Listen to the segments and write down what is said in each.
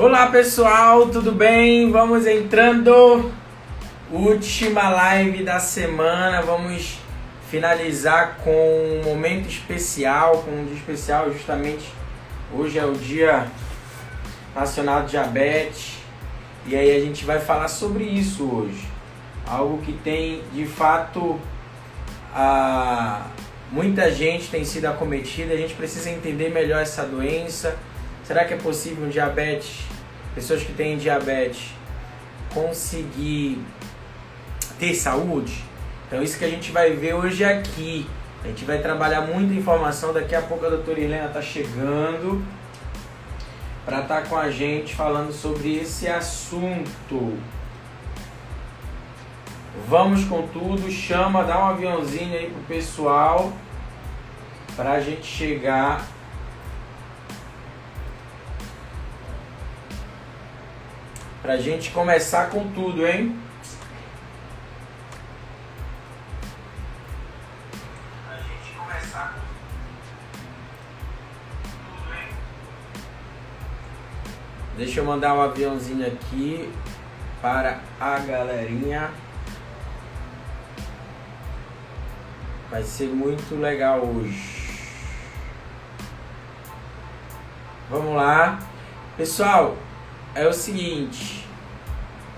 Olá pessoal, tudo bem? Vamos entrando. Última live da semana. Vamos finalizar com um momento especial, com um dia especial justamente hoje é o Dia Nacional de Diabetes. E aí a gente vai falar sobre isso hoje. Algo que tem de fato a muita gente tem sido acometida, a gente precisa entender melhor essa doença. Será que é possível um diabetes, pessoas que têm diabetes, conseguir ter saúde? Então isso que a gente vai ver hoje aqui. A gente vai trabalhar muita informação. Daqui a pouco a doutora Helena está chegando para estar tá com a gente falando sobre esse assunto. Vamos com tudo, chama, dá um aviãozinho aí pro pessoal para a gente chegar para a gente começar com tudo, hein? Deixa eu mandar um aviãozinho aqui para a galerinha. Vai ser muito legal hoje. Vamos lá. Pessoal, é o seguinte.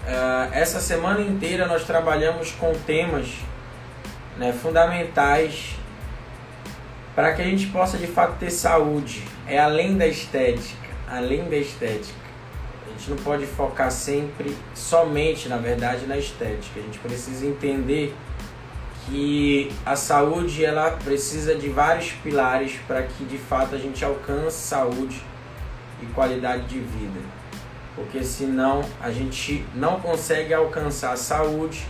Uh, essa semana inteira nós trabalhamos com temas né, fundamentais para que a gente possa de fato ter saúde. É além da estética. Além da estética. A gente não pode focar sempre somente, na verdade, na estética. A gente precisa entender que a saúde ela precisa de vários pilares para que de fato a gente alcance saúde e qualidade de vida. Porque senão a gente não consegue alcançar a saúde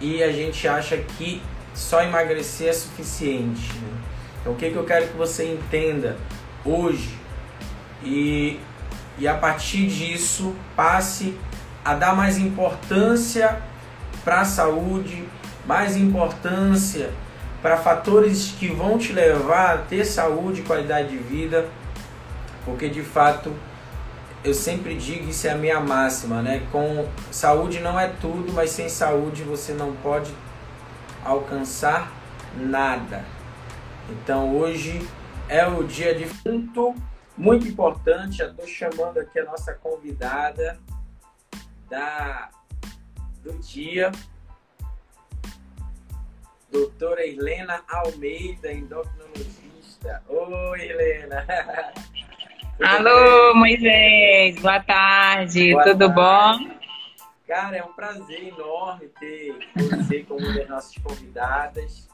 e a gente acha que só emagrecer é suficiente. Né? Então o que, que eu quero que você entenda hoje e, e a partir disso passe a dar mais importância para a saúde, mais importância para fatores que vão te levar a ter saúde e qualidade de vida, porque de fato eu sempre digo isso é a minha máxima, né? Com saúde não é tudo, mas sem saúde você não pode alcançar nada. Então hoje é o dia de muito, muito importante. Já estou chamando aqui a nossa convidada da do dia, doutora Helena Almeida, endocrinologista. Oi, Helena. Alô, Moisés, boa tarde, boa tudo tarde. bom? Cara, é um prazer enorme ter você como uma das nossas convidadas.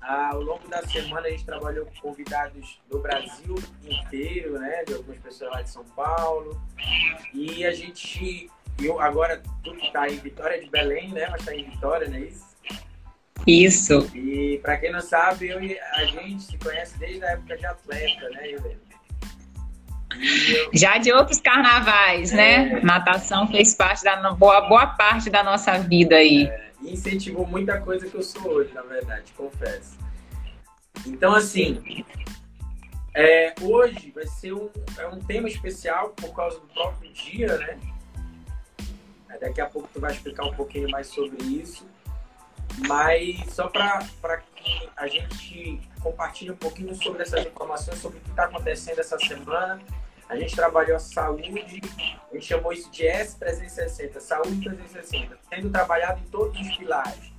Ah, ao longo da semana a gente trabalhou com convidados do Brasil inteiro, né? De algumas pessoas lá de São Paulo. E a gente, eu agora tu que tá em Vitória de Belém, né? Mas tá em Vitória, não é isso? Isso. E para quem não sabe, eu a gente se conhece desde a época de atleta, né, Helena? Já de outros carnavais, né? é... Natação fez parte da boa, boa parte da nossa vida aí. É, incentivou muita coisa que eu sou hoje, na verdade, confesso. Então, assim, é, hoje vai ser um, é um tema especial por causa do próprio dia, né? Daqui a pouco tu vai explicar um pouquinho mais sobre isso. Mas só para que a gente compartilhe um pouquinho sobre essas informações, sobre o que está acontecendo essa semana. A gente trabalhou a saúde, a gente chamou isso de S360, saúde 360, sendo trabalhado em todos os pilares.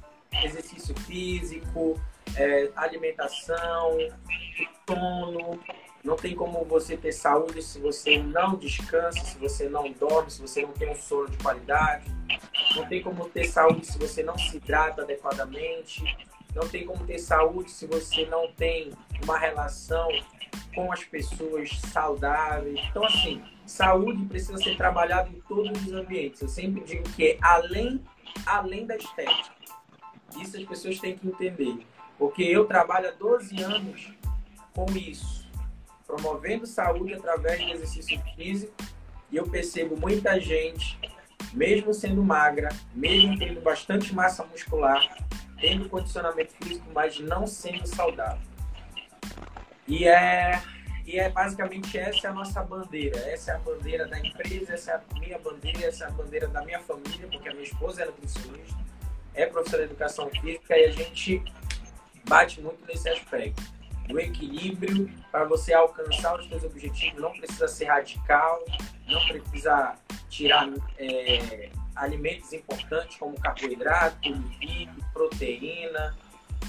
Exercício físico, é, alimentação, sono, não tem como você ter saúde se você não descansa, se você não dorme, se você não tem um sono de qualidade. Não tem como ter saúde se você não se hidrata adequadamente. Não tem como ter saúde se você não tem uma relação com as pessoas saudáveis. Então, assim, saúde precisa ser trabalhada em todos os ambientes. Eu sempre digo que é além, além da estética. Isso as pessoas têm que entender. Porque eu trabalho há 12 anos com isso promovendo saúde através do exercício físico. E eu percebo muita gente, mesmo sendo magra, mesmo tendo bastante massa muscular, tendo condicionamento físico, mas não sendo saudável. E é, e é basicamente essa é a nossa bandeira. Essa é a bandeira da empresa, essa é a minha bandeira, essa é a bandeira da minha família, porque a minha esposa é nutricionista, é professora de educação física e a gente bate muito nesse aspecto. O equilíbrio para você alcançar os seus objetivos não precisa ser radical, não precisa tirar é, alimentos importantes como carboidrato, lipídio, proteína,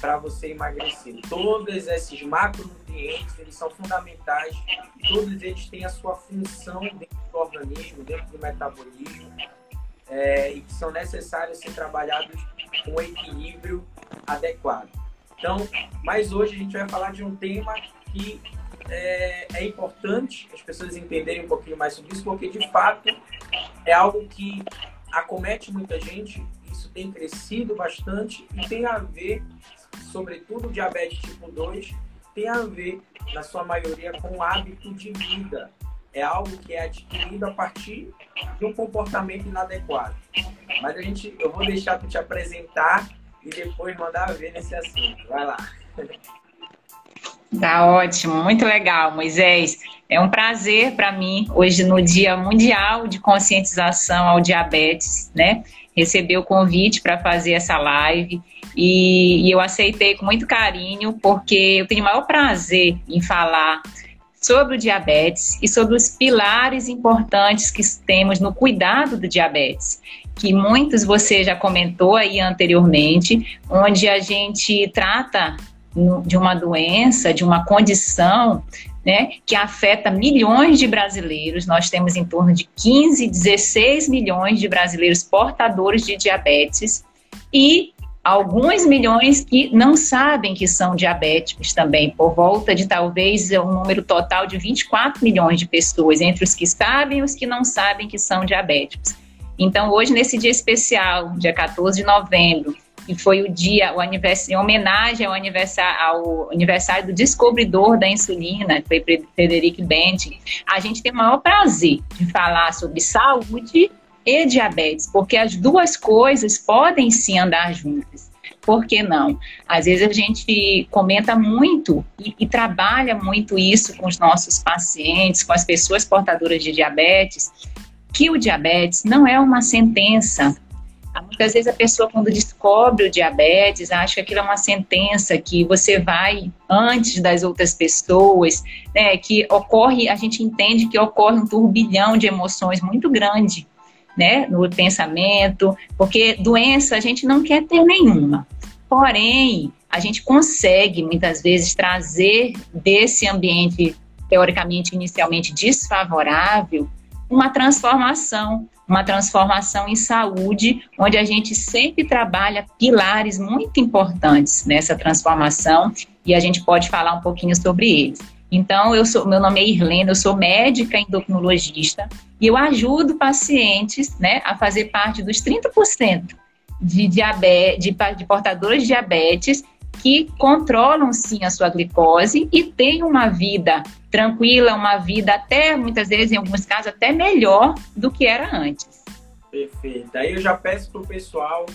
para você emagrecer. Todos esses macronutrientes, eles são fundamentais, todos eles têm a sua função dentro do organismo, dentro do metabolismo, é, e que são necessários ser trabalhados com equilíbrio adequado. Então, mas hoje a gente vai falar de um tema que é, é, importante as pessoas entenderem um pouquinho mais sobre isso, porque de fato é algo que acomete muita gente, isso tem crescido bastante e tem a ver sobretudo diabetes tipo 2, tem a ver, na sua maioria, com o hábito de vida. É algo que é adquirido a partir de um comportamento inadequado. Mas a gente, eu vou deixar para te apresentar e depois mandar ver nesse assunto. Vai lá. Tá ótimo, muito legal, Moisés. É um prazer para mim, hoje no Dia Mundial de Conscientização ao Diabetes, né? Receber o convite para fazer essa live e, e, eu aceitei com muito carinho, porque eu tenho o maior prazer em falar sobre o diabetes e sobre os pilares importantes que temos no cuidado do diabetes, que muitos você já comentou aí anteriormente, onde a gente trata de uma doença, de uma condição né, que afeta milhões de brasileiros. Nós temos em torno de 15, 16 milhões de brasileiros portadores de diabetes e alguns milhões que não sabem que são diabéticos também, por volta de talvez um número total de 24 milhões de pessoas, entre os que sabem e os que não sabem que são diabéticos. Então, hoje, nesse dia especial, dia 14 de novembro, que foi o dia, o aniversário, em homenagem ao aniversário, ao aniversário do descobridor da insulina, que foi Frederic Benting, a gente tem o maior prazer de falar sobre saúde e diabetes, porque as duas coisas podem sim andar juntas. Por que não? Às vezes a gente comenta muito e, e, trabalha muito isso com os nossos pacientes, com as pessoas portadoras de diabetes, que o diabetes não é uma sentença. Muitas vezes a pessoa, quando descobre o diabetes, acha que aquilo é uma sentença, que você vai antes das outras pessoas, né, que ocorre, a gente entende que ocorre um turbilhão de emoções muito grande né, no pensamento, porque doença a gente não quer ter nenhuma. Porém, a gente consegue muitas vezes trazer desse ambiente teoricamente inicialmente desfavorável uma transformação, uma transformação em saúde, onde a gente sempre trabalha pilares muito importantes nessa transformação e a gente pode falar um pouquinho sobre eles. Então, eu sou, meu nome é Irlene, eu sou médica endocrinologista e eu ajudo pacientes né, a fazer parte dos 30% de, diabetes, de, de portadores de diabetes que controlam sim a sua glicose e têm uma vida tranquila, uma vida até, muitas vezes, em alguns casos, até melhor do que era antes. Perfeito. Aí eu já peço para o pessoal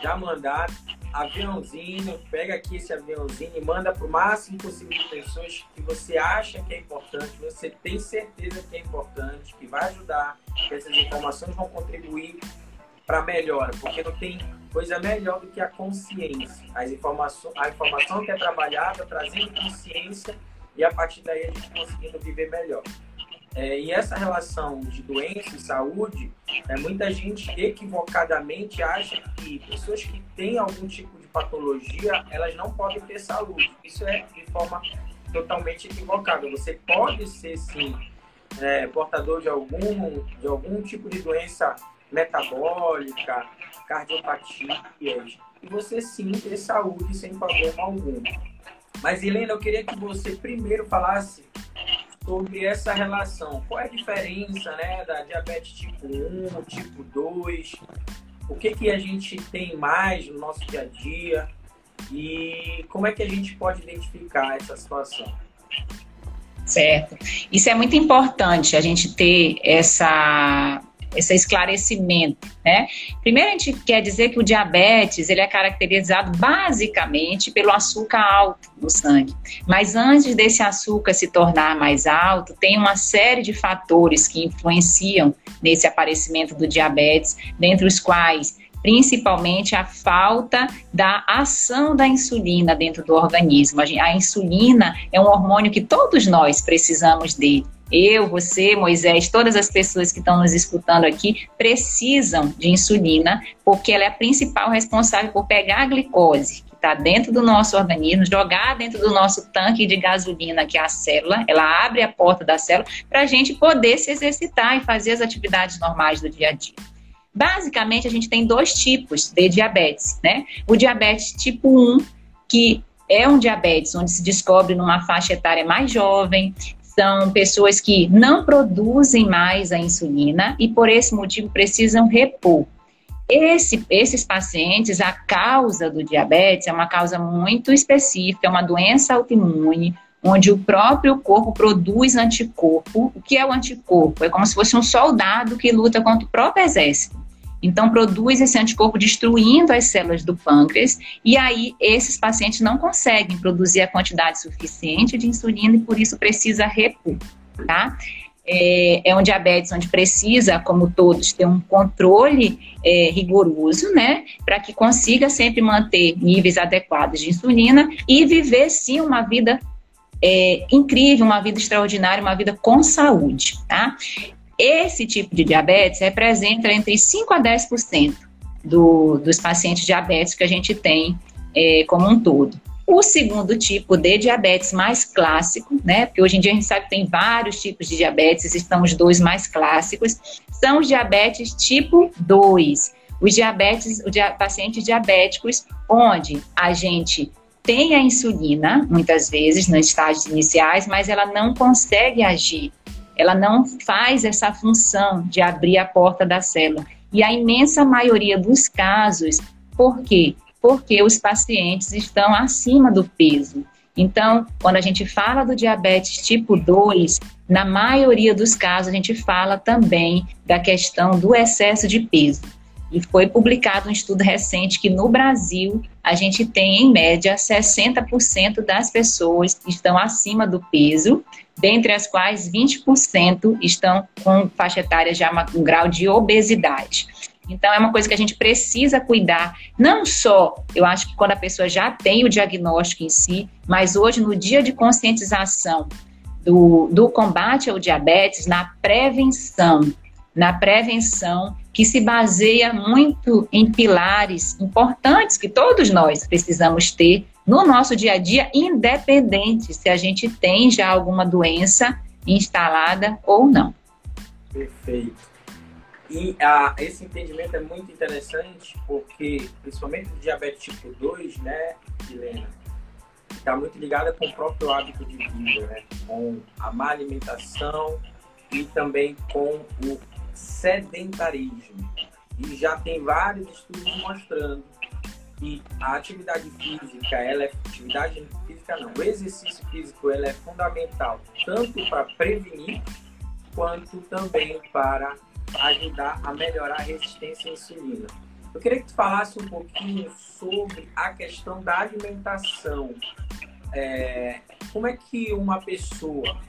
já mandar aviãozinho, pega aqui esse aviãozinho e manda para o máximo possível de pessoas que você acha que é importante, você tem certeza que é importante, que vai ajudar, que essas informações vão contribuir para a melhora, porque não tem coisa melhor do que a consciência. As informações, a informação que é trabalhada trazendo consciência e a partir daí a gente conseguindo viver melhor. É, e essa relação de doença e saúde, é, muita gente equivocadamente acha que pessoas que têm algum tipo de patologia, elas não podem ter saúde. Isso é de forma totalmente equivocada. Você pode ser, sim, é, portador de algum, de algum tipo de doença metabólica, cardiopatias, e você sim ter saúde sem problema algum. Mas, Helena, eu queria que você primeiro falasse sobre essa relação. Qual é a diferença né, da diabetes tipo 1, tipo 2? O que, que a gente tem mais no nosso dia a dia? E como é que a gente pode identificar essa situação? Certo. Isso é muito importante, a gente ter essa, esse esclarecimento, né? Primeiro a gente quer dizer que o diabetes ele é caracterizado basicamente pelo açúcar alto no sangue. Mas antes desse açúcar se tornar mais alto, tem uma série de fatores que influenciam nesse aparecimento do diabetes, dentre os quais principalmente a falta da ação da insulina dentro do organismo. A insulina é um hormônio que todos nós precisamos dele. Eu, você, Moisés, todas as pessoas que estão nos escutando aqui precisam de insulina, porque ela é a principal responsável por pegar a glicose que está dentro do nosso organismo, jogar dentro do nosso tanque de gasolina, que é a célula, ela abre a porta da célula para a gente poder se exercitar e fazer as atividades normais do dia a dia. Basicamente, a gente tem dois tipos de diabetes, né? O diabetes tipo 1, que é um diabetes onde se descobre numa faixa etária mais jovem, são pessoas que não produzem mais a insulina e por esse motivo precisam repor. Esse, esses pacientes, a causa do diabetes é uma causa muito específica, é uma doença autoimune, onde o próprio corpo produz anticorpo. O que é o anticorpo? É como se fosse um soldado que luta contra o próprio exército. Então, produz esse anticorpo destruindo as células do pâncreas, e aí esses pacientes não conseguem produzir a quantidade suficiente de insulina e por isso precisa repor, tá? É, é um diabetes onde precisa, como todos, ter um controle é, rigoroso, né, para que consiga sempre manter níveis adequados de insulina e viver, sim, uma vida é, incrível, uma vida extraordinária, uma vida com saúde, tá? Esse tipo de diabetes representa entre 5 a 10% do, dos pacientes diabéticos que a gente tem é, como um todo. O segundo tipo de diabetes mais clássico, né? Porque hoje em dia a gente sabe que tem vários tipos de diabetes, estão os dois mais clássicos, são os diabetes tipo 2. Os diabetes, os dia, pacientes diabéticos, onde a gente tem a insulina, muitas vezes, nos estágios iniciais, mas ela não consegue agir ela não faz essa função de abrir a porta da célula. E a imensa maioria dos casos, por quê? Porque os pacientes estão acima do peso. Então, quando a gente fala do diabetes tipo 2, na maioria dos casos a gente fala também da questão do excesso de peso. E foi publicado um estudo recente que no Brasil a gente tem, em média, 60% das pessoas estão acima do peso, dentre as quais 20% estão com faixa etária já um grau de obesidade. Então, é uma coisa que a gente precisa cuidar, não só, eu acho que quando a pessoa já tem o diagnóstico em si, mas hoje, no dia de conscientização do, do combate ao diabetes, na prevenção, na prevenção que se baseia muito em pilares importantes que todos nós precisamos ter no nosso dia a dia, independente se a gente tem já alguma doença instalada ou não. Perfeito. E ah, esse entendimento é muito interessante porque, principalmente o diabetes tipo 2, né, Helena, está muito ligada com o próprio hábito de vida, né, com a má alimentação e também com o sedentarismo. E já tem vários estudos mostrando que a atividade física, ela é atividade física não, o exercício físico ela é fundamental tanto para prevenir quanto também para ajudar a melhorar a resistência à insulina. Eu queria que tu falasse um pouquinho sobre a questão da alimentação. É, como é que uma pessoa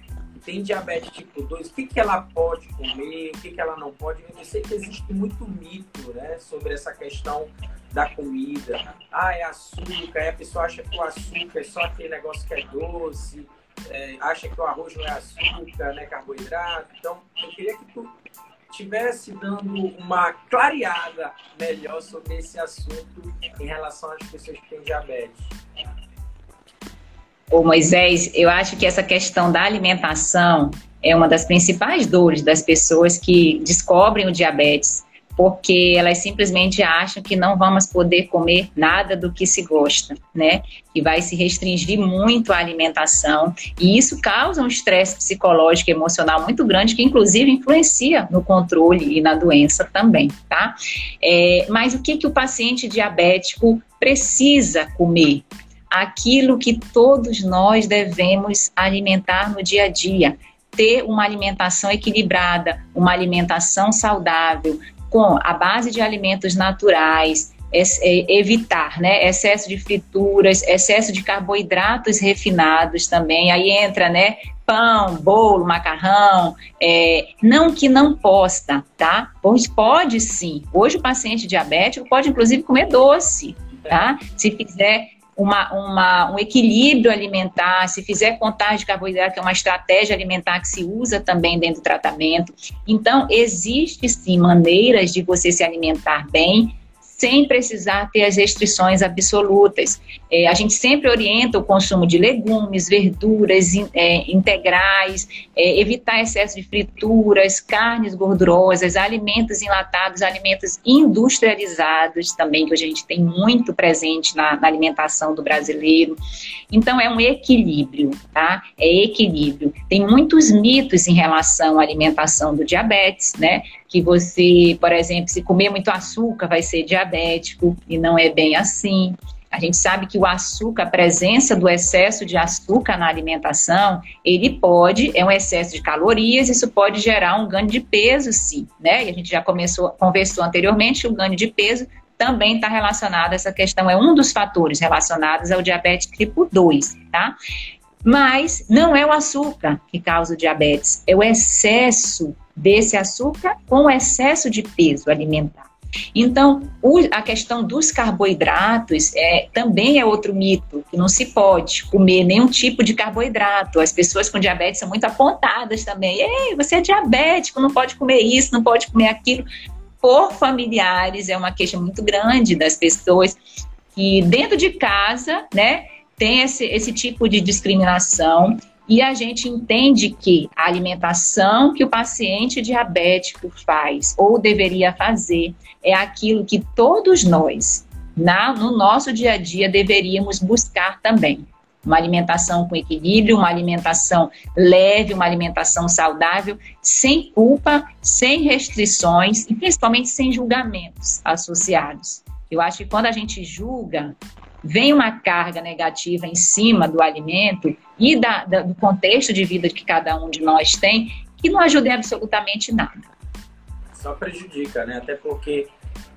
tem diabetes tipo 2, o que, que ela pode comer, o que, que ela não pode. Eu sei que existe muito mito né, sobre essa questão da comida. Ah, é açúcar, aí a pessoa acha que o açúcar é só aquele negócio que é doce, é, acha que o arroz não é açúcar, né, carboidrato. Então, eu queria que tu tivesse dando uma clareada melhor sobre esse assunto em relação às pessoas que têm diabetes. Ô Moisés, eu acho que essa questão da alimentação é uma das principais dores das pessoas que descobrem o diabetes, porque elas simplesmente acham que não vamos poder comer nada do que se gosta, né? Que vai se restringir muito a alimentação e isso causa um estresse psicológico e emocional muito grande que inclusive influencia no controle e na doença também, tá? É, mas o que que o paciente diabético precisa comer? aquilo que todos nós devemos alimentar no dia a dia. ter uma alimentação equilibrada, uma alimentação saudável, com a base de alimentos naturais, é, evitar né, excesso de frituras, excesso de carboidratos refinados também. Aí entra né, pão, bolo, macarrão. É, não que não possa, tá? Pois pode sim. Hoje o paciente diabético pode inclusive comer doce, tá? Se fizer uma, uma, um equilíbrio alimentar, se fizer contagem de carboidrato, que é uma estratégia alimentar que se usa também dentro do tratamento. Então, existe sim maneiras de você se alimentar bem sem precisar ter as restrições absolutas. É, a gente sempre orienta o consumo de legumes, verduras in, é, integrais, é, evitar excesso de frituras, carnes gordurosas, alimentos enlatados, alimentos industrializados também, que a gente tem muito presente na, na alimentação do brasileiro. Então, é um equilíbrio, tá? É equilíbrio. Tem muitos mitos em relação à alimentação do diabetes, né? Que você, por exemplo, se comer muito açúcar vai ser diabético e não é bem assim. A gente sabe que o açúcar, a presença do excesso de açúcar na alimentação, ele pode, é um excesso de calorias, isso pode gerar um ganho de peso, sim, né? E a gente já começou, conversou anteriormente, o ganho de peso também está relacionado, essa questão é um dos fatores relacionados ao diabetes tipo 2, tá? Mas não é o açúcar que causa o diabetes, é o excesso desse açúcar com excesso de peso alimentar. Então, a questão dos carboidratos é, também é outro mito, que não se pode comer nenhum tipo de carboidrato. As pessoas com diabetes são muito apontadas também. Ei, você é diabético, não pode comer isso, não pode comer aquilo. Por familiares, é uma queixa muito grande das pessoas que dentro de casa, né, tem esse, esse tipo de discriminação e a gente entende que a alimentação que o paciente diabético faz ou deveria fazer é aquilo que todos nós, na, no nosso dia a dia, deveríamos buscar também. Uma alimentação com equilíbrio, uma alimentação leve, uma alimentação saudável, sem culpa, sem restrições e principalmente sem julgamentos associados. Eu acho que quando a gente julga, vem uma carga negativa em cima do alimento e da, da, do contexto de vida que cada um de nós tem, que não ajuda em absolutamente nada. Só prejudica, né? Até porque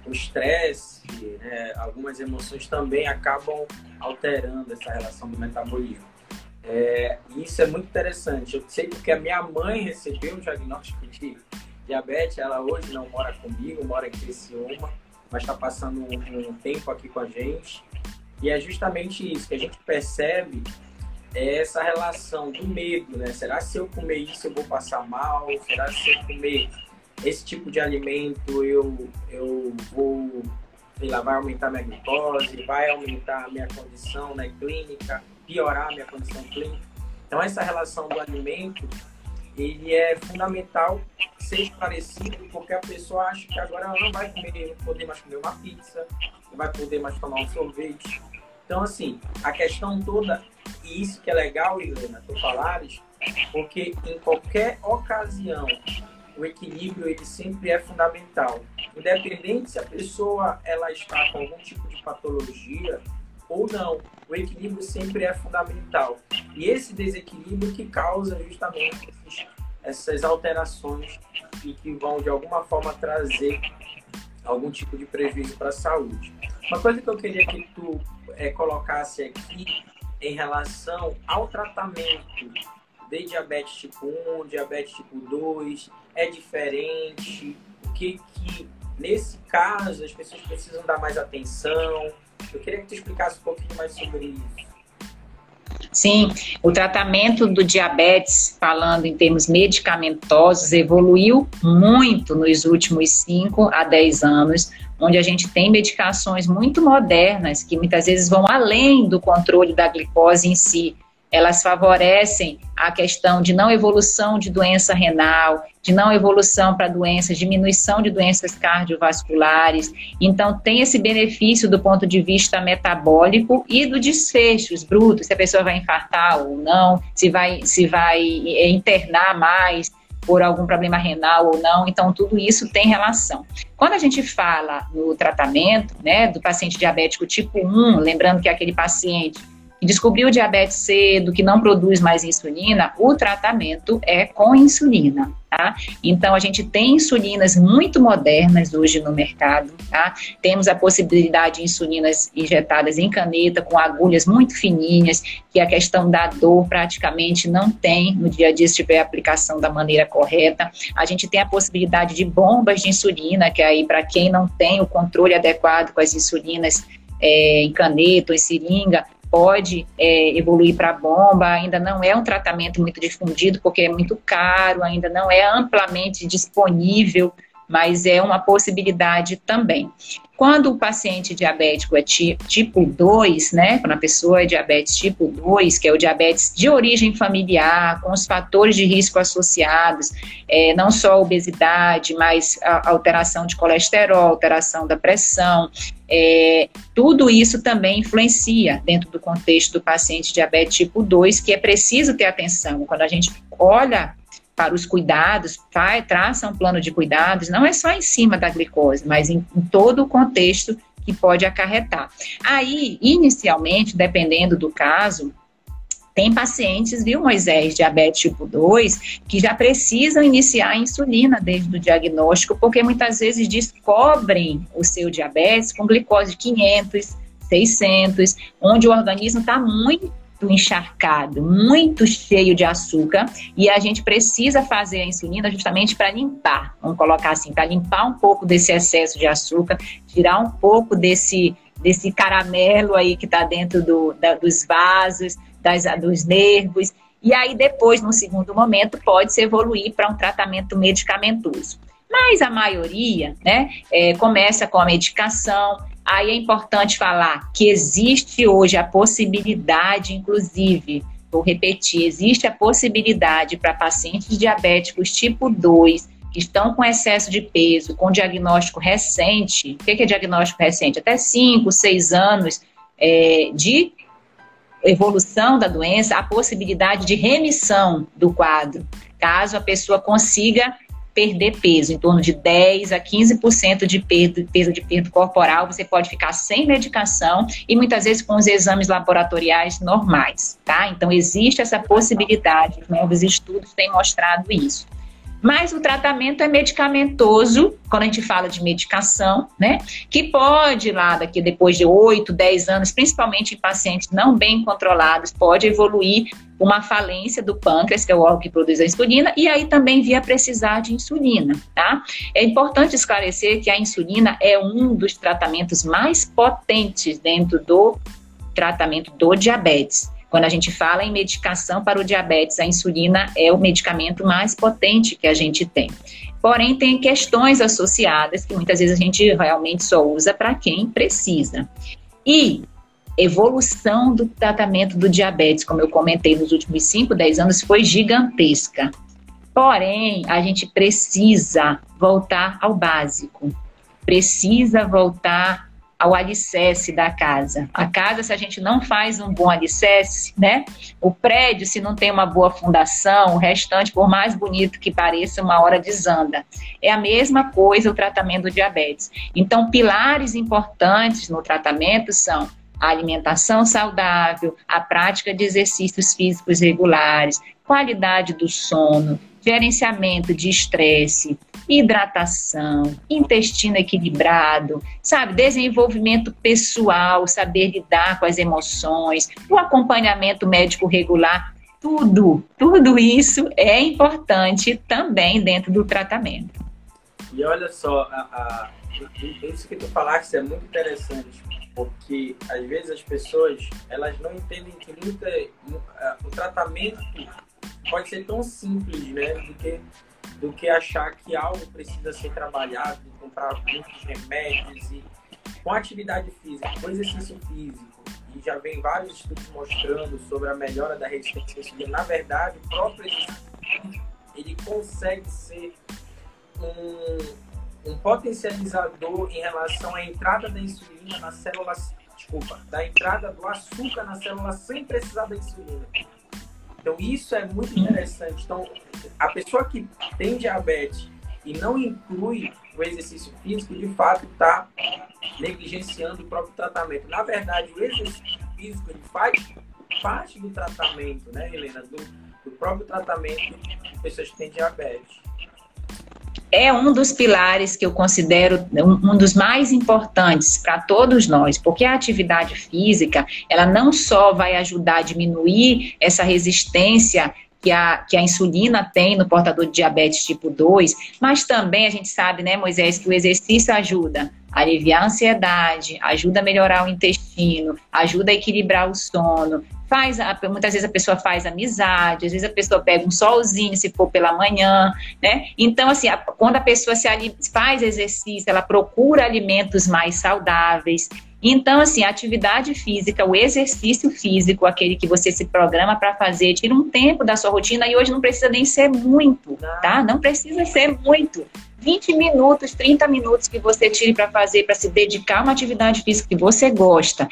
o estresse, né, algumas emoções também acabam alterando essa relação do metabolismo. É, isso é muito interessante. Eu sei porque a minha mãe recebeu um diagnóstico de diabetes, ela hoje não mora comigo, mora em Criciúma, mas está passando um, um tempo aqui com a gente. E é justamente isso que a gente percebe é essa relação do medo, né? Será se eu comer isso eu vou passar mal? Será se eu comer esse tipo de alimento eu, eu vou, sei lá, vai aumentar minha glicose, vai aumentar a minha condição né, clínica, piorar a minha condição clínica? Então essa relação do alimento ele é fundamental ser esclarecido porque a pessoa acha que agora ela não vai comer, não poder mais comer uma pizza, não vai poder mais tomar um sorvete. Então, assim, a questão toda, e isso que é legal, Helena, tu falares, porque em qualquer ocasião o equilíbrio ele sempre é fundamental. Independente se a pessoa ela está com algum tipo de patologia ou não, o equilíbrio sempre é fundamental. E esse desequilíbrio que causa justamente esses, essas alterações e que vão de alguma forma trazer algum tipo de prejuízo para a saúde. Uma coisa que eu queria que tu é, colocasse aqui em relação ao tratamento de diabetes tipo 1, diabetes tipo 2, é diferente? O que que, nesse caso, as pessoas precisam dar mais atenção? Eu queria que tu explicasse um pouquinho mais sobre isso. Sim, o tratamento do diabetes, falando em termos medicamentosos, evoluiu muito nos últimos 5 a 10 anos, onde a gente tem medicações muito modernas que muitas vezes vão além do controle da glicose em si elas favorecem a questão de não evolução de doença renal, de não evolução para doenças, diminuição de doenças cardiovasculares. Então, tem esse benefício do ponto de vista metabólico e do desfecho, os brutos, se a pessoa vai infartar ou não, se vai, se vai é, internar mais por algum problema renal ou não. Então, tudo isso tem relação. Quando a gente fala no tratamento né, do paciente diabético tipo 1, lembrando que é aquele paciente que descobriu diabetes cedo, que não produz mais insulina, o tratamento é com insulina, tá? Então a gente tem insulinas muito modernas hoje no mercado, tá? Temos a possibilidade de insulinas injetadas em caneta com agulhas muito fininhas, que a questão da dor praticamente não tem no dia a dia se tiver a aplicação da maneira correta. A gente tem a possibilidade de bombas de insulina, que aí para quem não tem o controle adequado com as insulinas é, em caneta ou em seringa, pode é, evoluir para bomba, ainda não é um tratamento muito difundido, porque é muito caro, ainda não é amplamente disponível, mas é uma possibilidade também. Quando o paciente diabético é tipo 2, né, quando a pessoa é diabetes tipo 2, que é o diabetes de origem familiar, com os fatores de risco associados, é, não só a obesidade, mas a alteração de colesterol, alteração da pressão, é, tudo isso também influencia dentro do contexto do paciente diabetes tipo 2, que é preciso ter atenção. Quando a gente olha para os cuidados, vai, traça um plano de cuidados, não é só em cima da glicose, mas em, em todo o contexto que pode acarretar. Aí, inicialmente, dependendo do caso, tem pacientes, viu, Moisés, diabetes tipo 2, que já precisam iniciar a insulina desde o diagnóstico, porque muitas vezes descobrem o seu diabetes com glicose de 500, 600, onde o organismo está muito muito encharcado, muito cheio de açúcar, e a gente precisa fazer a insulina justamente para limpar, vamos colocar assim, para limpar um pouco desse excesso de açúcar, tirar um pouco desse, desse caramelo aí que está dentro do, da, dos vasos, das, dos nervos, e aí depois, no segundo momento, pode se evoluir para um tratamento medicamentoso. Mas a maioria, né, é, começa com a medicação, Aí é importante falar que existe hoje a possibilidade, inclusive, vou repetir, existe a possibilidade para pacientes diabéticos tipo 2 que estão com excesso de peso, com diagnóstico recente, o que é diagnóstico recente? Até 5, 6 anos é, de evolução da doença, a possibilidade de remissão do quadro, caso a pessoa consiga perder peso, em torno de 10 a 15% de peso de peso corporal, você pode ficar sem medicação e muitas vezes com os exames laboratoriais normais, tá? Então existe essa possibilidade, novos estudos têm mostrado isso. Mas o tratamento é medicamentoso, quando a gente fala de medicação, né? Que pode, lá daqui depois de 8, 10 anos, principalmente em pacientes não bem controlados, pode evoluir uma falência do pâncreas, que é o órgão que produz a insulina, e aí também via precisar de insulina, tá? É importante esclarecer que a insulina é um dos tratamentos mais potentes dentro do tratamento do diabetes. Quando a gente fala em medicação para o diabetes, a insulina é o medicamento mais potente que a gente tem. Porém, tem questões associadas que muitas vezes a gente realmente só usa para quem precisa. E evolução do tratamento do diabetes, como eu comentei nos últimos 5, 10 anos, foi gigantesca. Porém, a gente precisa voltar ao básico, precisa voltar ao alicerce da casa. A casa, se a gente não faz um bom alicerce, né? O prédio, se não tem uma boa fundação, o restante, por mais bonito que pareça, uma hora desanda. É a mesma coisa o tratamento do diabetes. Então, pilares importantes no tratamento são a alimentação saudável, a prática de exercícios físicos regulares, qualidade do sono, gerenciamento de estresse, hidratação, intestino equilibrado, sabe, desenvolvimento pessoal, saber lidar com as emoções, o acompanhamento médico regular, tudo, tudo isso é importante também dentro do tratamento. E olha só, a, a, isso que tu falaste é muito interessante, porque às vezes as pessoas elas não entendem que muita, o tratamento pode ser tão simples, né, do que do que achar que algo precisa ser trabalhado, comprar muitos remédios e com atividade física, com exercício físico, e já vem vários estudos mostrando sobre a melhora da resistência insulina. Na verdade, o próprio exercício ele consegue ser um, um potencializador em relação à entrada da insulina na célula, desculpa, da entrada do açúcar na célula sem precisar da insulina. Então, isso é muito interessante. Então, a pessoa que tem diabetes e não inclui o exercício físico, de fato, está negligenciando o próprio tratamento. Na verdade, o exercício físico ele faz parte do tratamento, né, Helena? Do, do próprio tratamento de pessoas que têm diabetes é um dos pilares que eu considero um, dos mais importantes para todos nós, porque a atividade física, ela não só vai ajudar a diminuir essa resistência que a, que a insulina tem no portador de diabetes tipo 2, mas também a gente sabe, né, Moisés, que o exercício ajuda a aliviar a ansiedade, ajuda a melhorar o intestino, ajuda a equilibrar o sono, faz muitas vezes a pessoa faz amizade, às vezes a pessoa pega um solzinho se for pela manhã, né? Então assim, a, quando a pessoa se faz exercício, ela procura alimentos mais saudáveis. Então assim, a atividade física, o exercício físico, aquele que você se programa para fazer, tira um tempo da sua rotina e hoje não precisa nem ser muito, tá? Não precisa ser muito. 20 minutos, 30 minutos que você tire para fazer, para se dedicar a uma atividade física que você gosta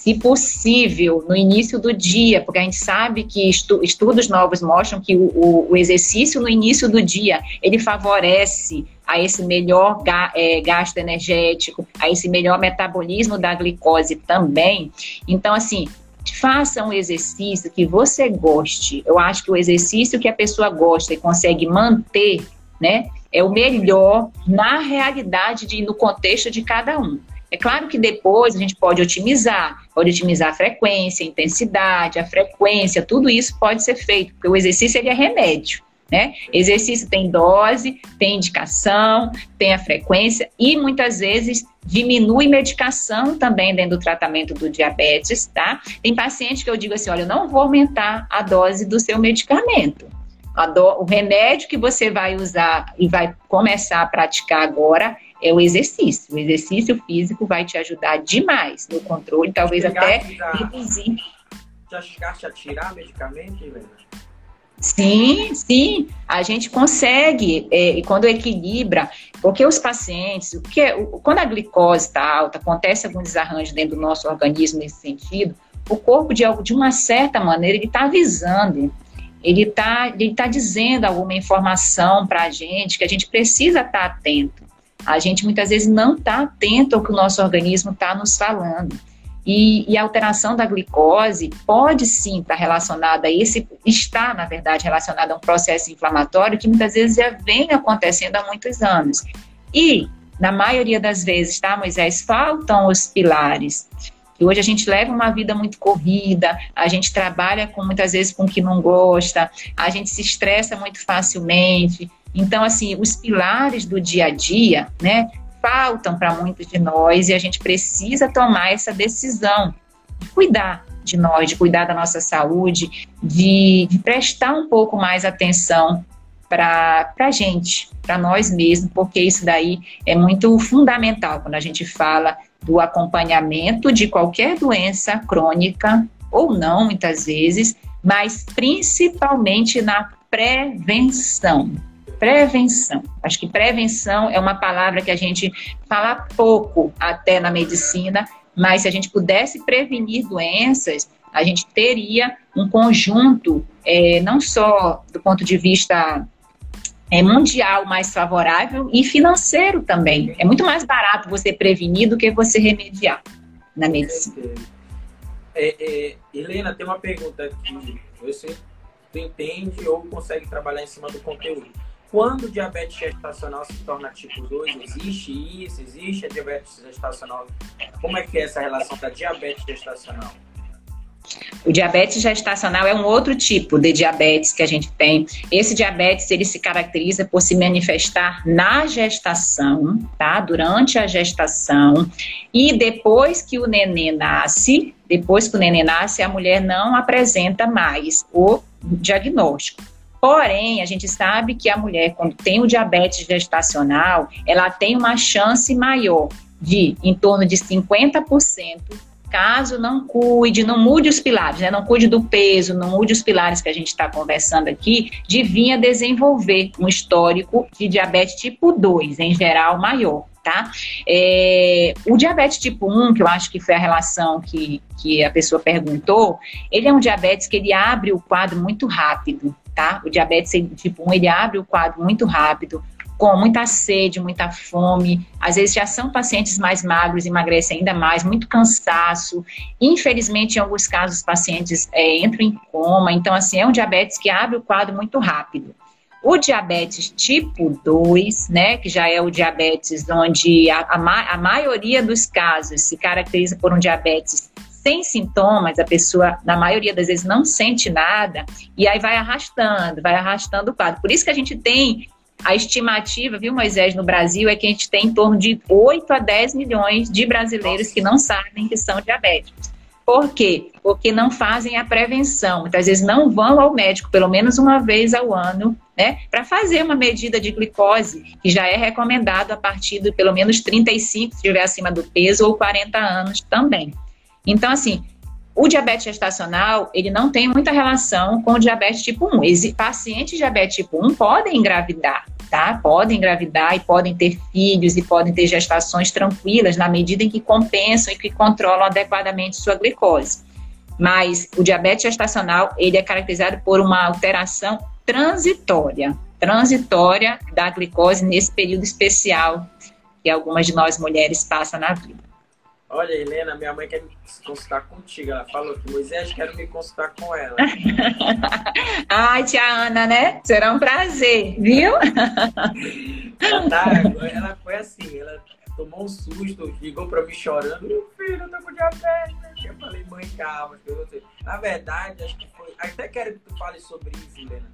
se possível, no início do dia, porque a gente sabe que estu estudos novos mostram que o, o, o, exercício no início do dia, ele favorece a esse melhor é, gasto energético, a esse melhor metabolismo da glicose também. Então, assim, faça um exercício que você goste. Eu acho que o exercício que a pessoa gosta e consegue manter, né, é o melhor na realidade e no contexto de cada um. É claro que depois a gente pode otimizar, pode otimizar a frequência, a intensidade, a frequência, tudo isso pode ser feito, porque o exercício ele é remédio. Né? Exercício tem dose, tem indicação, tem a frequência e muitas vezes diminui medicação também dentro do tratamento do diabetes, tá? Tem paciente que eu digo assim, olha, eu não vou aumentar a dose do seu medicamento. Do, o remédio que você vai usar e vai começar a praticar agora é o exercício. O exercício físico vai te ajudar demais no controle, talvez até reduzir. Já chegaste a tirar medicamento, Helena? Sim, sim, a gente consegue, é, e quando equilibra, porque os pacientes, porque, quando a glicose está alta, acontece algum desarranjo dentro do nosso organismo nesse sentido, o corpo, de, de uma certa maneira, ele está avisando, ele está ele tá dizendo alguma informação para a gente que a gente precisa estar tá atento. A gente muitas vezes não está atento ao que o nosso organismo está nos falando. E, e, a alteração da glicose pode sim estar relacionada a esse, está, na verdade, relacionada a um processo inflamatório que muitas vezes já vem acontecendo há muitos anos. E, na maioria das vezes, tá, Moisés, faltam os pilares. E hoje a gente leva uma vida muito corrida, a gente trabalha com muitas vezes com o que não gosta, a gente se estressa muito facilmente, então, assim, os pilares do dia a dia, né, faltam para muitos de nós e a gente precisa tomar essa decisão de cuidar de nós, de cuidar da nossa saúde, de, de prestar um pouco mais atenção para a gente, para nós mesmos, porque isso daí é muito fundamental quando a gente fala do acompanhamento de qualquer doença crônica ou não, muitas vezes, mas principalmente na prevenção prevenção. Acho que prevenção é uma palavra que a gente fala pouco até na medicina, mas se a gente pudesse prevenir doenças, a gente teria um conjunto, é, não só do ponto de vista é, mundial mais favorável e financeiro também. É muito mais barato você prevenir do que você remediar na medicina. É, é, Helena, tem uma pergunta aqui. Você entende ou consegue trabalhar em cima do conteúdo? Quando o diabetes gestacional se torna tipo 2, existe isso? Existe a diabetes gestacional? Como é que é essa relação da diabetes gestacional? O diabetes gestacional é um outro tipo de diabetes que a gente tem. Esse diabetes ele se caracteriza por se manifestar na gestação, tá? Durante a gestação e depois que o neném nasce, depois que o neném nasce, a mulher não apresenta mais o diagnóstico. Porém, a gente sabe que a mulher, quando tem o diabetes gestacional, ela tem uma chance maior de em torno de 50%, caso não cuide, não mude os pilares, né? não cuide do peso, não mude os pilares que a gente está conversando aqui, de vir a desenvolver um histórico de diabetes tipo 2, em geral maior. Tá? É, o diabetes tipo 1, que eu acho que foi a relação que, que a pessoa perguntou, ele é um diabetes que ele abre o quadro muito rápido tá? O diabetes tipo 1, ele abre o quadro muito rápido. com muita sede, muita fome, às vezes já são pacientes mais magros, emagrecem ainda mais, muito cansaço. Infelizmente, em alguns casos, os pacientes é, entram em coma, então, assim, é um diabetes que abre o quadro muito rápido. O diabetes tipo 2, né, que já é o diabetes onde a, a, a maioria dos casos se caracteriza por um diabetes sem sintomas, a pessoa, na maioria das vezes, não sente nada, e aí vai arrastando, vai arrastando o quadro. Por isso que a gente tem a estimativa, viu, Moisés, no Brasil é que a gente tem em torno de 8 a 10 milhões de brasileiros que não sabem que são diabéticos. Por quê? Porque não fazem a prevenção. Muitas vezes não vão ao médico pelo menos uma vez ao ano, né, para fazer uma medida de glicose, que já é recomendado a partir de pelo menos 35, se estiver acima do peso, ou 40 anos também. Então, assim, o diabetes gestacional, ele não tem muita relação com o diabetes tipo 1. Esse pacientes de diabetes tipo 1 podem engravidar, tá? Podem engravidar e podem ter filhos e podem ter gestações tranquilas na medida em que compensam e que controlam adequadamente sua glicose. Mas o diabetes gestacional, ele é caracterizado por uma alteração transitória, transitória da glicose nesse período especial que algumas de nós mulheres passam na vida. Olha, Helena, minha mãe quer me consultar contigo. Ela falou que Moisés quer me consultar com ela. Ai, tia Ana, né? Será um prazer, viu? ela, tá, ela foi assim, ela tomou um susto, ligou pra mim chorando. Meu filho, eu tô com diabetes. Eu falei, mãe, calma. Na verdade, acho que foi. Até quero que tu fale sobre isso, Helena.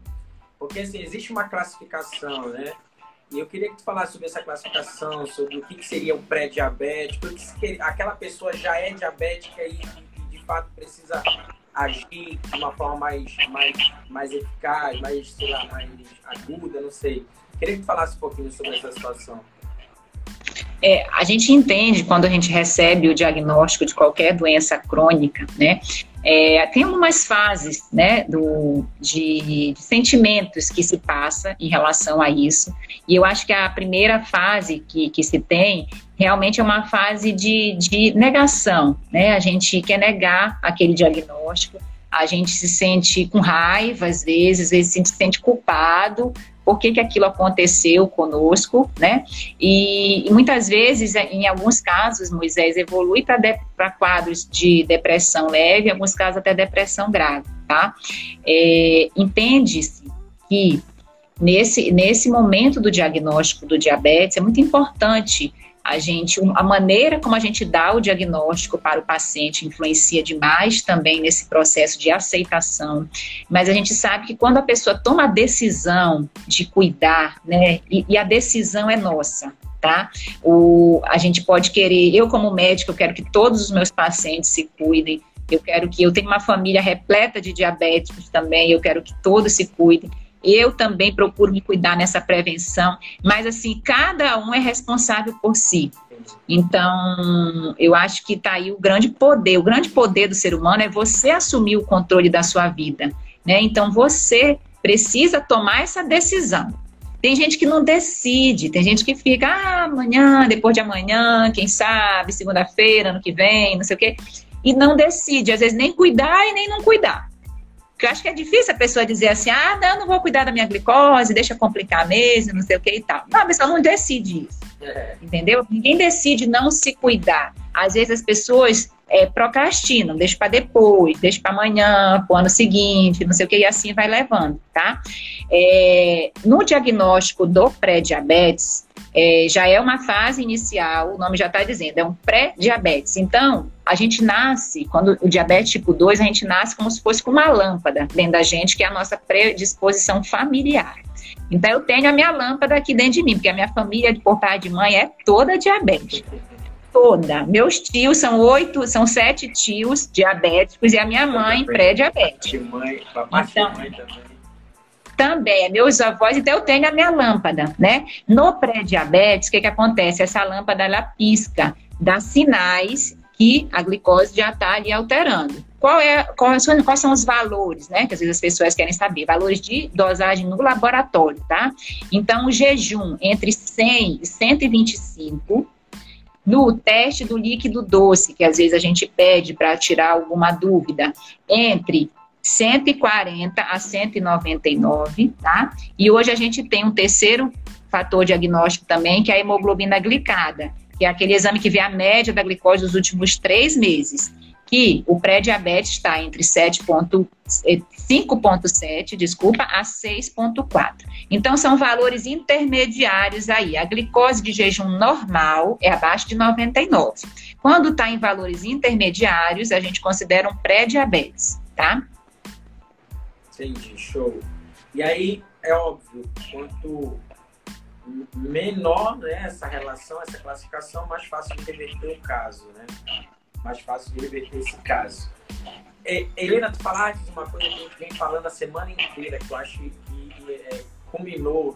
Porque assim, existe uma classificação, né? E eu queria que tu falasse sobre essa classificação, sobre o que, seria o pré-diabético, aquela pessoa já é diabética e, de fato precisa agir de uma forma mais, mais, mais eficaz, mais, sei lá, mais aguda, não sei. Queria que tu falasse um pouquinho sobre essa situação. É, a gente entende quando a gente recebe o diagnóstico de qualquer doença crônica, né? É, tem algumas fases né, do, de, de, sentimentos que se passa em relação a isso. E eu acho que a primeira fase que, que se tem realmente é uma fase de, de negação. Né? A gente quer negar aquele diagnóstico, a gente se sente com raiva, às vezes, às vezes se sente culpado, por que, que aquilo aconteceu conosco, né? E, e muitas vezes, em alguns casos, Moisés evolui para quadros de depressão leve, em alguns casos até depressão grave, tá? É, Entende-se que nesse, nesse momento do diagnóstico do diabetes é muito importante a gente, a maneira como a gente dá o diagnóstico para o paciente influencia demais também nesse processo de aceitação. Mas a gente sabe que quando a pessoa toma a decisão de cuidar, né, e, e a decisão é nossa, tá? O, a gente pode querer, eu como médico, eu quero que todos os meus pacientes se cuidem, eu quero que eu tenha uma família repleta de diabéticos também, eu quero que todos se cuidem. Eu também procuro me cuidar nessa prevenção, mas assim, cada um é responsável por si. Então, eu acho que está aí o grande poder. O grande poder do ser humano é você assumir o controle da sua vida. Né? Então, você precisa tomar essa decisão. Tem gente que não decide, tem gente que fica, ah, amanhã, depois de amanhã, quem sabe, segunda-feira, ano que vem, não sei o quê, e não decide, às vezes nem cuidar e nem não cuidar. Porque eu acho que é difícil a pessoa dizer assim, ah, não, não vou cuidar da minha glicose, deixa complicar mesmo, não sei o que e tal. Não, a pessoa não decide isso. É. Entendeu? Ninguém decide não se cuidar. Às vezes as pessoas é, procrastinam, deixa para depois, deixa para amanhã, para o ano seguinte, não sei o que, e assim vai levando, tá? É, no diagnóstico do pré-diabetes, é, já é uma fase inicial, o nome já está dizendo, é um pré-diabetes. Então, a gente nasce, quando o diabetes tipo 2, a gente nasce como se fosse com uma lâmpada dentro da gente, que é a nossa predisposição familiar. Então, eu tenho a minha lâmpada aqui dentro de mim, porque a minha família de por pai de mãe é toda diabética. Toda. Meus tios são oito, são sete tios diabéticos e a minha mãe pré-diabética. Então, mãe também também, meus avós, então eu tenho a minha lâmpada, né? No pré-diabetes, o que, que acontece? Essa lâmpada, ela pisca, dá sinais que a glicose já está ali alterando. Qual é, quais, são, quais são os valores, né? Que às vezes as pessoas querem saber. Valores de dosagem no laboratório, tá? Então, o jejum entre 100 e 125 no teste do líquido doce, que às vezes a gente pede para tirar alguma dúvida, entre 140 a 199, tá? E hoje a gente tem um terceiro fator diagnóstico também, que é a hemoglobina glicada, que é aquele exame que vê a média da glicose dos últimos três meses que o pré-diabetes está entre 5,7, eh, desculpa, a 6,4. Então, são valores intermediários aí. A glicose de jejum normal é abaixo de 99. Quando está em valores intermediários, a gente considera um pré-diabetes, tá? Entendi, show. E aí, é óbvio, quanto menor né, essa relação, essa classificação, mais fácil de reverter o caso, né? Mais fácil de reverter esse caso. É, Helena, tu falaste de uma coisa que a gente vem falando a semana inteira, que eu acho que é,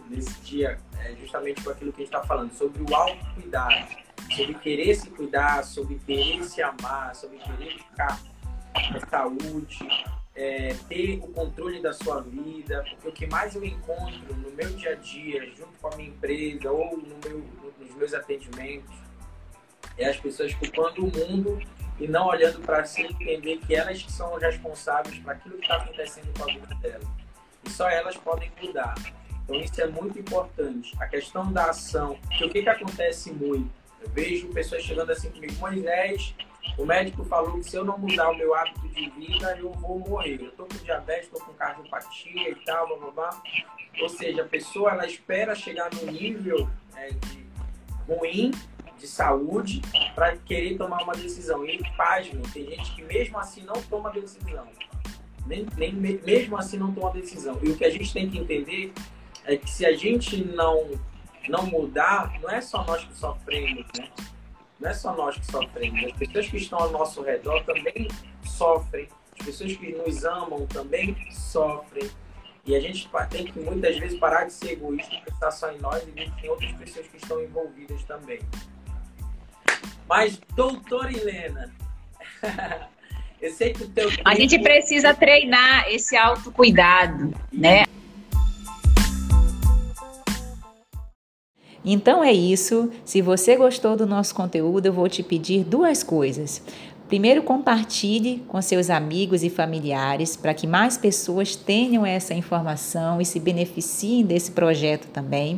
nesse dia é, justamente com aquilo que a gente está falando, sobre o autocuidado, sobre querer se cuidar, sobre querer se amar, sobre querer ficar com saúde, é, ter o controle da sua vida, porque o que mais eu encontro no meu dia a dia, junto com a minha empresa ou no meu, nos meus atendimentos, é as pessoas culpando o mundo e não olhando para si entender que elas são responsáveis para aquilo que está acontecendo com a vida delas. E só elas podem mudar. Então isso é muito importante. A questão da ação, que o que, que acontece muito? Eu vejo pessoas chegando assim comigo, Moisés, o médico falou que se eu não mudar o meu hábito de vida, eu vou morrer. Eu estou com diabetes, estou com cardiopatia e tal, blá, blá, blá. Ou seja, a pessoa ela espera chegar no nível é, ruim de saúde para querer tomar uma decisão. E pasme, tem gente que mesmo assim não toma decisão. Nem, nem, mesmo assim não toma decisão. E o que a gente tem que entender é que se a gente não, não mudar, não é só nós que sofremos, né? Não é só nós que sofremos. As pessoas que estão ao nosso redor também sofrem. As pessoas que nos amam também sofrem. E a gente tem que muitas vezes parar de ser egoísta pensar só em nós e ver que tem outras pessoas que estão envolvidas também. Mas, doutora Helena, eu sei que o teu. A gente precisa treinar esse autocuidado, né? Então é isso. Se você gostou do nosso conteúdo, eu vou te pedir duas coisas. Primeiro, compartilhe com seus amigos e familiares para que mais pessoas tenham essa informação e se beneficiem desse projeto também.